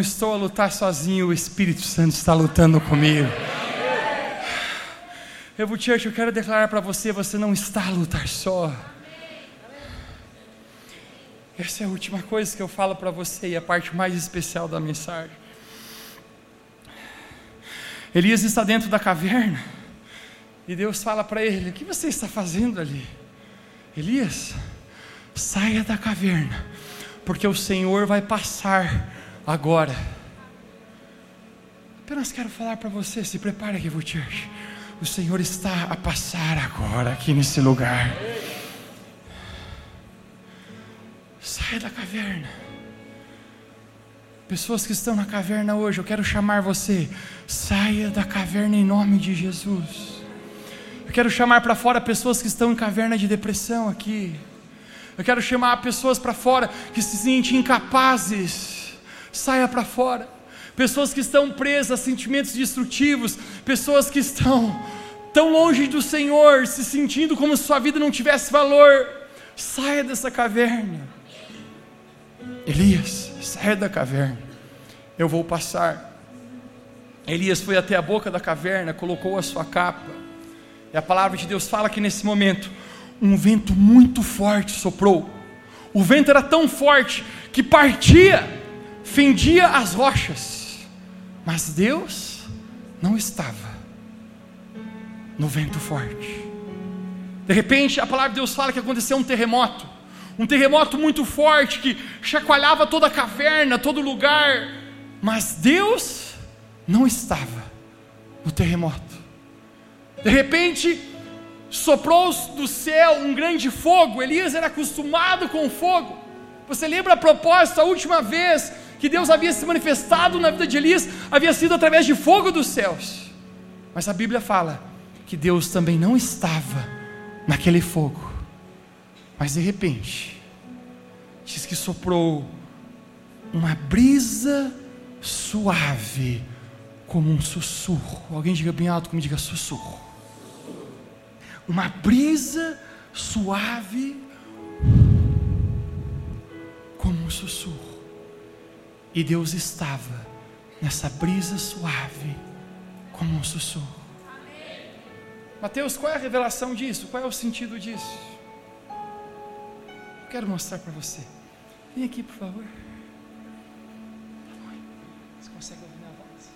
Estou a lutar sozinho, o Espírito Santo está lutando comigo. Revo Church, eu quero declarar para você: você não está a lutar só. Essa é a última coisa que eu falo para você e a parte mais especial da mensagem. Elias está dentro da caverna e Deus fala para ele: O que você está fazendo ali? Elias, saia da caverna, porque o Senhor vai passar agora. Apenas quero falar para você: se prepare aqui, Church. O Senhor está a passar agora aqui nesse lugar. Saia da caverna. Pessoas que estão na caverna hoje, eu quero chamar você. Saia da caverna em nome de Jesus. Eu quero chamar para fora pessoas que estão em caverna de depressão aqui. Eu quero chamar pessoas para fora que se sentem incapazes. Saia para fora. Pessoas que estão presas a sentimentos destrutivos, pessoas que estão tão longe do Senhor, se sentindo como se sua vida não tivesse valor. Saia dessa caverna. Elias, saia da caverna. Eu vou passar. Elias foi até a boca da caverna, colocou a sua capa. E a palavra de Deus fala que nesse momento um vento muito forte soprou. O vento era tão forte que partia, fendia as rochas. Mas Deus não estava no vento forte. De repente, a palavra de Deus fala que aconteceu um terremoto um terremoto muito forte que chacoalhava toda a caverna, todo lugar, mas Deus não estava no terremoto. De repente, soprou do céu um grande fogo. Elias era acostumado com o fogo. Você lembra a propósito, a última vez que Deus havia se manifestado na vida de Elias havia sido através de fogo dos céus. Mas a Bíblia fala que Deus também não estava naquele fogo. Mas de repente, diz que soprou uma brisa suave, como um sussurro. Alguém diga bem alto, como diga sussurro. Uma brisa suave, um sussurro. E Deus estava nessa brisa suave, como um sussurro. Mateus, qual é a revelação disso? Qual é o sentido disso? quero mostrar para você. Vem aqui, por favor. Você consegue ouvir minha voz?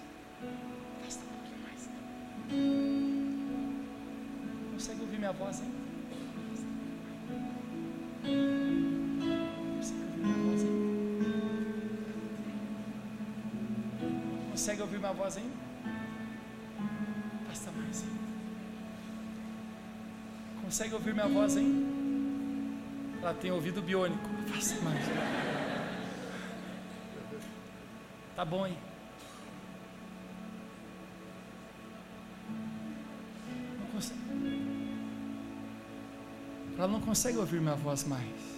Afasta um pouquinho mais. Consegue ouvir minha voz, hein? Consegue ouvir minha voz, hein? Consegue ouvir minha voz, hein? Afasta mais, hein? Consegue ouvir minha voz, hein? Ela tem ouvido biônico. Faça mais. Tá bom aí. Consegue. Ela não consegue ouvir minha voz mais.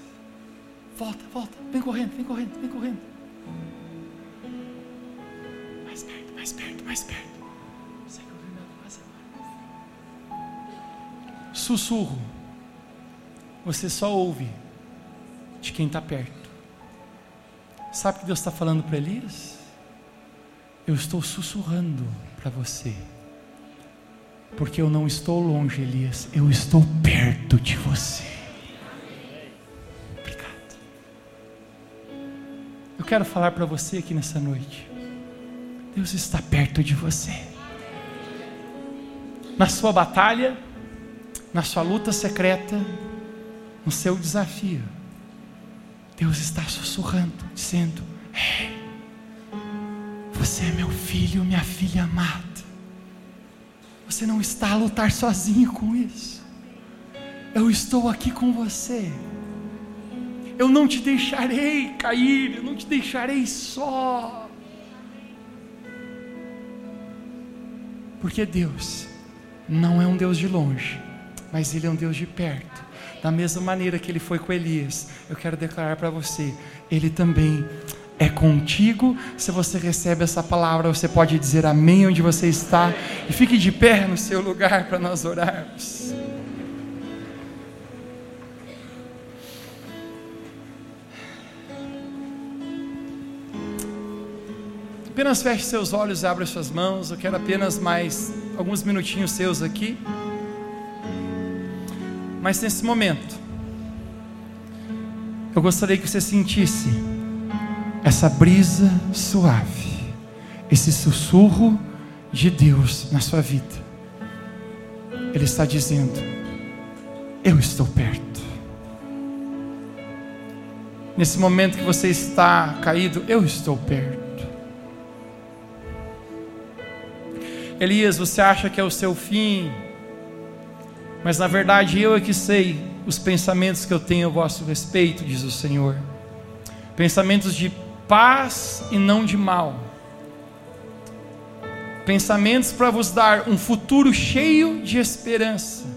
Volta, volta. Vem correndo, vem correndo, vem correndo. Mais perto, mais perto, mais perto. Sussurro você só ouve de quem está perto. Sabe o que Deus está falando para Elias? Eu estou sussurrando para você, porque eu não estou longe, Elias, eu estou perto de você. Quero falar para você aqui nessa noite. Deus está perto de você. Na sua batalha, na sua luta secreta, no seu desafio, Deus está sussurrando, dizendo: Ei, você é meu filho, minha filha amada. Você não está a lutar sozinho com isso. Eu estou aqui com você. Eu não te deixarei cair, eu não te deixarei só. Porque Deus não é um Deus de longe, mas Ele é um Deus de perto. Da mesma maneira que ele foi com Elias, eu quero declarar para você: ele também é contigo. Se você recebe essa palavra, você pode dizer amém onde você está e fique de pé no seu lugar para nós orarmos. Apenas feche seus olhos abra suas mãos. Eu quero apenas mais alguns minutinhos seus aqui. Mas nesse momento, eu gostaria que você sentisse essa brisa suave, esse sussurro de Deus na sua vida. Ele está dizendo: Eu estou perto. Nesse momento que você está caído, eu estou perto. Elias, você acha que é o seu fim, mas na verdade eu é que sei os pensamentos que eu tenho a vosso respeito, diz o Senhor. Pensamentos de paz e não de mal. Pensamentos para vos dar um futuro cheio de esperança.